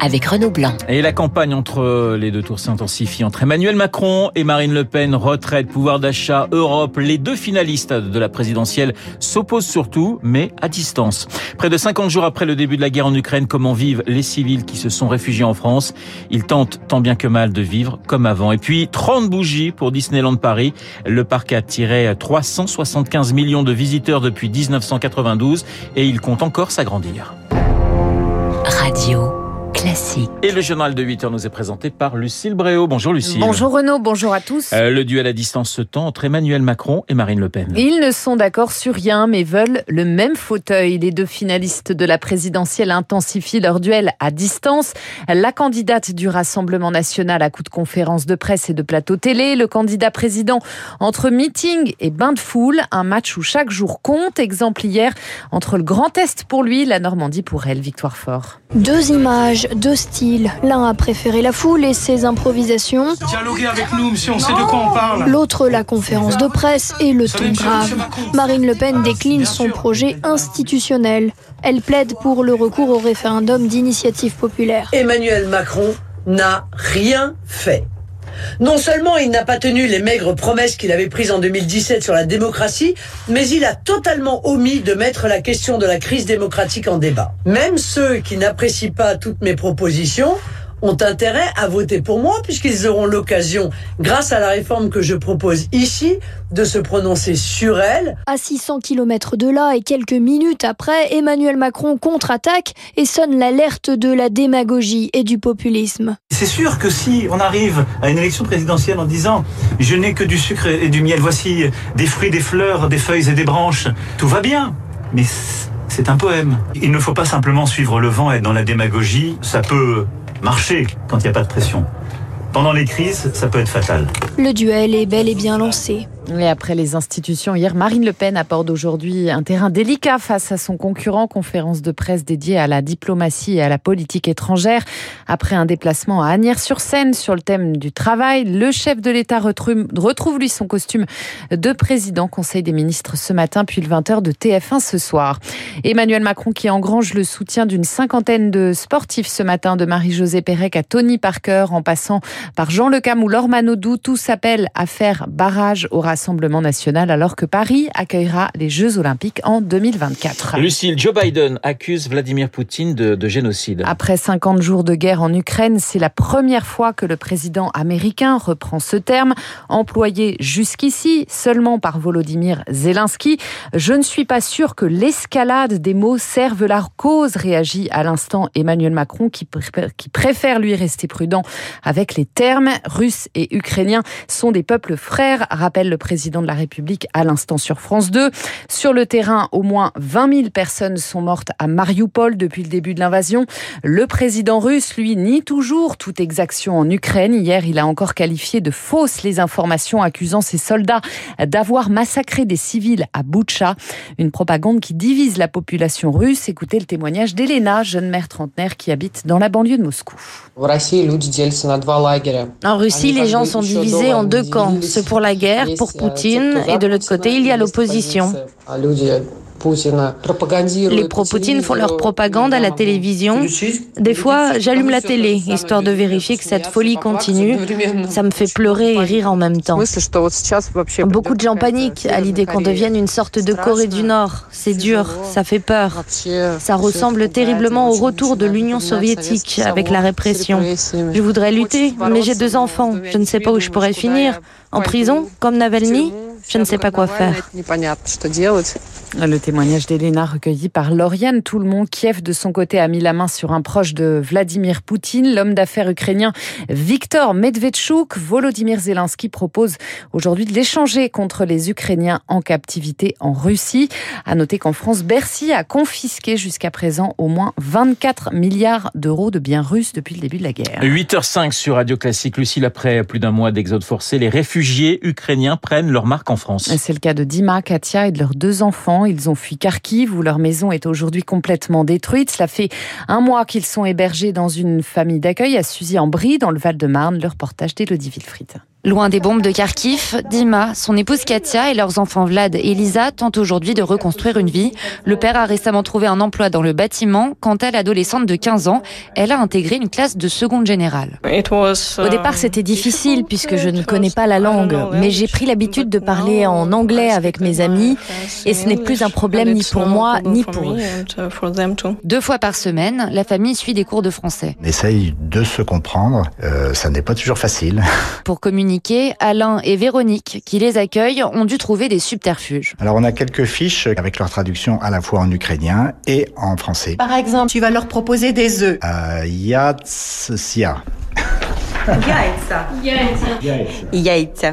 avec Renaud Blanc. Et la campagne entre les deux tours s'intensifie entre Emmanuel Macron et Marine Le Pen. Retraite, pouvoir d'achat, Europe. Les deux finalistes de la présidentielle s'opposent surtout, mais à distance. Près de 50 jours après le début de la guerre en Ukraine, comment vivent les civils qui se sont réfugiés en France? Ils tentent tant bien que mal de vivre comme avant. Et puis 30 bougies pour Disneyland Paris. Le parc a attiré 375 millions de visiteurs depuis 1992 et il compte encore s'agrandir. Radio. Classique. Et le journal de 8 heures nous est présenté par Lucille Bréau. Bonjour Lucille. Bonjour Renaud, bonjour à tous. Euh, le duel à distance se tend entre Emmanuel Macron et Marine Le Pen. Ils ne sont d'accord sur rien, mais veulent le même fauteuil. Les deux finalistes de la présidentielle intensifient leur duel à distance. La candidate du Rassemblement national à coup de conférences de presse et de plateau télé, le candidat président entre meeting et bain de foule, un match où chaque jour compte. Exemple hier entre le Grand Est pour lui, la Normandie pour elle. Victoire fort. Deux images, deux styles. L'un a préféré la foule et ses improvisations. Dialoguez avec nous, monsieur, on sait de quoi on parle. L'autre, la conférence de presse et le ton grave. Marine Le Pen décline son projet institutionnel. Elle plaide pour le recours au référendum d'initiative populaire. Emmanuel Macron n'a rien fait. Non seulement il n'a pas tenu les maigres promesses qu'il avait prises en 2017 sur la démocratie, mais il a totalement omis de mettre la question de la crise démocratique en débat. Même ceux qui n'apprécient pas toutes mes propositions ont intérêt à voter pour moi puisqu'ils auront l'occasion, grâce à la réforme que je propose ici, de se prononcer sur elle. À 600 km de là et quelques minutes après, Emmanuel Macron contre-attaque et sonne l'alerte de la démagogie et du populisme. C'est sûr que si on arrive à une élection présidentielle en disant je n'ai que du sucre et du miel, voici des fruits, des fleurs, des feuilles et des branches, tout va bien. Mais c'est un poème. Il ne faut pas simplement suivre le vent et être dans la démagogie. Ça peut marcher quand il n'y a pas de pression. Pendant les crises, ça peut être fatal. Le duel est bel et bien lancé. Et après les institutions, hier, Marine Le Pen aborde aujourd'hui un terrain délicat face à son concurrent, conférence de presse dédiée à la diplomatie et à la politique étrangère. Après un déplacement à Agnières-sur-Seine sur le thème du travail, le chef de l'État retrouve, lui son costume de président, Conseil des ministres ce matin, puis le 20h de TF1 ce soir. Emmanuel Macron qui engrange le soutien d'une cinquantaine de sportifs ce matin, de Marie-Josée Pérec à Tony Parker, en passant par Jean Lecam ou Laure Manodou, tout s'appelle à faire barrage au Rassemblement national alors que Paris accueillera les Jeux olympiques en 2024. Lucille, Joe Biden accuse Vladimir Poutine de, de génocide. Après 50 jours de guerre en Ukraine, c'est la première fois que le président américain reprend ce terme, employé jusqu'ici seulement par Volodymyr Zelensky. Je ne suis pas sûr que l'escalade des mots serve la cause, réagit à l'instant Emmanuel Macron qui, qui préfère lui rester prudent avec les termes. Russes et Ukrainiens sont des peuples frères, rappelle le président de la République à l'instant sur France 2. Sur le terrain, au moins 20 000 personnes sont mortes à Mariupol depuis le début de l'invasion. Le président russe, lui, nie toujours toute exaction en Ukraine. Hier, il a encore qualifié de fausses les informations accusant ses soldats d'avoir massacré des civils à Boutcha. Une propagande qui divise la population russe. Écoutez le témoignage d'Elena, jeune mère trentenaire qui habite dans la banlieue de Moscou. En Russie, les gens sont divisés en deux camps, ceux pour la guerre, pour Poutine, et de l'autre côté, il y a l'opposition. Les pro-Poutine font leur propagande à la télévision. Des fois, j'allume la télé, histoire de vérifier que cette folie continue. Ça me fait pleurer et rire en même temps. Beaucoup de gens paniquent à l'idée qu'on devienne une sorte de Corée du Nord. C'est dur, ça fait peur. Ça ressemble terriblement au retour de l'Union soviétique avec la répression. Je voudrais lutter, mais j'ai deux enfants. Je ne sais pas où je pourrais finir. En prison, comme Navalny je ne sais pas quoi faire. Le témoignage d'Elena recueilli par Lauriane Tout-le-monde, Kiev, de son côté, a mis la main sur un proche de Vladimir Poutine. L'homme d'affaires ukrainien Viktor Medvedchuk, Volodymyr Zelensky propose aujourd'hui de l'échanger contre les Ukrainiens en captivité en Russie. À noter qu'en France, Bercy a confisqué jusqu'à présent au moins 24 milliards d'euros de biens russes depuis le début de la guerre. 8h05 sur Radio Classique. Lucille, après plus d'un mois d'exode forcé, les réfugiés ukrainiens prennent leur marque en France. C'est le cas de Dima, Katia et de leurs deux enfants. Ils ont fui Kharkiv où leur maison est aujourd'hui complètement détruite. Cela fait un mois qu'ils sont hébergés dans une famille d'accueil à Suzy-en-Brie dans le Val-de-Marne. Le reportage d'Élodie Wilfried. Loin des bombes de Kharkiv, Dima, son épouse Katia et leurs enfants Vlad et Lisa tentent aujourd'hui de reconstruire une vie. Le père a récemment trouvé un emploi dans le bâtiment. Quant à l'adolescente de 15 ans, elle a intégré une classe de seconde générale. Au départ, c'était difficile puisque je ne connais pas la langue, mais j'ai pris l'habitude de parler en anglais avec mes amis et ce n'est plus un problème ni pour moi ni pour eux. Deux fois par semaine, la famille suit des cours de français. On essaye de se comprendre. Euh, ça n'est pas toujours facile. Pour communiquer, Alain et Véronique, qui les accueillent, ont dû trouver des subterfuges. Alors on a quelques fiches avec leur traduction à la fois en ukrainien et en français. Par exemple, tu vas leur proposer des œufs. Euh, yatsia. Yaitsa.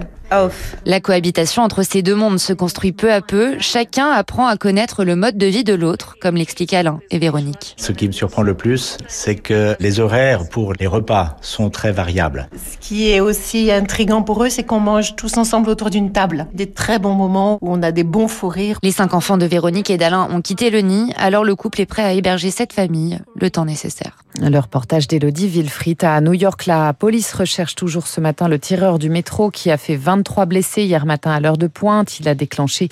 La cohabitation entre ces deux mondes se construit peu à peu. Chacun apprend à connaître le mode de vie de l'autre, comme l'expliquent Alain et Véronique. Ce qui me surprend le plus, c'est que les horaires pour les repas sont très variables. Ce qui est aussi intrigant pour eux, c'est qu'on mange tous ensemble autour d'une table. Des très bons moments où on a des bons fous rires. Les cinq enfants de Véronique et d'Alain ont quitté le nid, alors le couple est prêt à héberger cette famille le temps nécessaire. Le reportage d'Elodie Wilfried à New York. La police recherche toujours ce matin le tireur du métro qui a fait 23 blessés hier matin à l'heure de pointe. Il a déclenché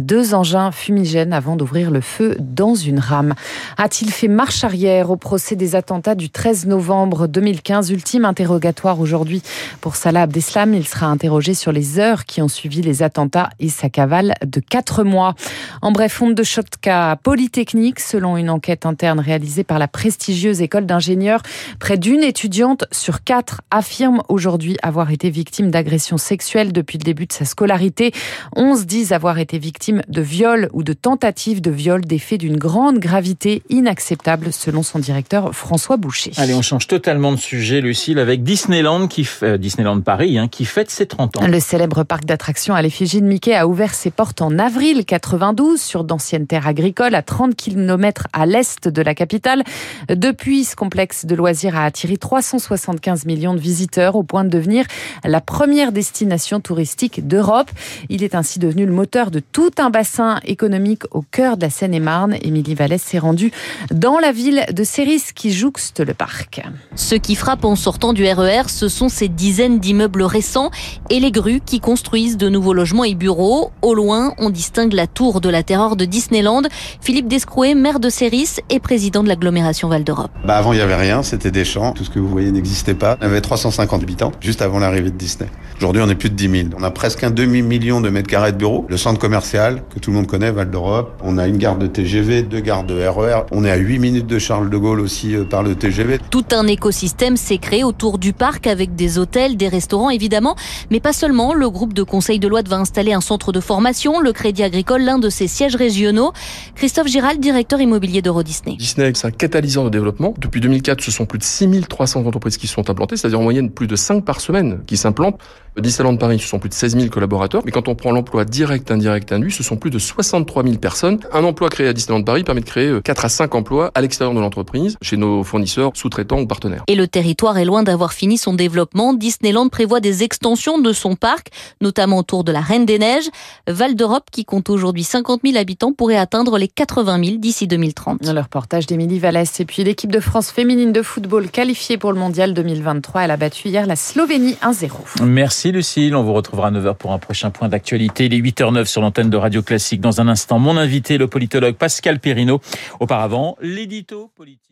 deux engins fumigènes avant d'ouvrir le feu dans une rame. A-t-il fait marche arrière au procès des attentats du 13 novembre 2015 Ultime interrogatoire aujourd'hui pour Salah Abdeslam. Il sera interrogé sur les heures qui ont suivi les attentats et sa cavale de quatre mois. En bref, honte de Chotka Polytechnique, selon une enquête interne réalisée par la prestigieuse école d'ingénieurs, près d'une étudiante sur quatre affirme aujourd'hui avoir été victime d'agressions sexuelles depuis le début de sa scolarité. 11 disent avoir été victimes de viols ou de tentatives de viol, des faits d'une grande gravité inacceptable selon son directeur François Boucher. Allez, on change totalement de sujet, Lucille, avec Disneyland, qui fait, Disneyland Paris, hein, qui fête ses 30 ans. Le célèbre parc d'attractions à l'effigie de Mickey a ouvert ses portes en avril 92 sur d'anciennes terres agricoles à 30 km à l'est de la capitale. Depuis, ce complexe de loisirs a attiré 375 millions de visiteurs au point de devenir la première destination touristique d'Europe. Il est ainsi devenu le moteur de tout un bassin économique au cœur de la Seine-et-Marne. Émilie Vallès s'est rendue dans la ville de Céris qui jouxte le parc. Ce qui frappe en sortant du RER, ce sont ces dizaines d'immeubles récents et les grues qui construisent de nouveaux logements et bureaux. Au loin, on distingue la tour de la terreur de Disneyland. Philippe Descrouet, maire de Céris et président de l'agglomération Val d'Europe. Bah avant, il n'y avait rien, c'était des champs. Tout ce que vous voyez n'existait pas. On avait 350 habitants juste avant l'arrivée de Disney. Aujourd'hui, on est plus de 10 000. On a presque un demi-million de mètres carrés de bureaux. Le centre commercial, que tout le monde connaît, Val d'Europe. On a une gare de TGV, deux gares de RER. On est à 8 minutes de Charles de Gaulle aussi euh, par le TGV. Tout un écosystème s'est créé autour du parc avec des hôtels, des restaurants évidemment, mais pas seulement. Le groupe de conseil de loi va installer un centre de formation, le Crédit Agricole, l'un de ses sièges régionaux. Christophe Giral, directeur immobilier d'Euro Disney. Disney, c'est un catalyseur de développement. Depuis 2004, ce sont plus de 6300 entreprises qui sont implantées, c'est-à-dire en moyenne plus de 5 par semaine qui s'implantent. Disneyland Paris, ce sont plus de 16 000 collaborateurs. Mais quand on prend l'emploi direct, indirect, induit, ce sont plus de 63 000 personnes. Un emploi créé à Disneyland Paris permet de créer 4 à 5 emplois à l'extérieur de l'entreprise, chez nos fournisseurs, sous-traitants ou partenaires. Et le territoire est loin d'avoir fini son développement. Disneyland prévoit des extensions de son parc, notamment autour de la Reine des Neiges. Val d'Europe, qui compte aujourd'hui 50 000 habitants, pourrait atteindre les 80 000 d'ici 2030. Le reportage d'Émilie Vallès. Et puis l'équipe de Féminine de football qualifiée pour le mondial 2023. Elle a battu hier la Slovénie 1-0. Merci Lucille. On vous retrouvera à 9h pour un prochain point d'actualité. Il est 8h09 sur l'antenne de Radio Classique. Dans un instant, mon invité, le politologue Pascal Perrino. Auparavant, l'édito politique.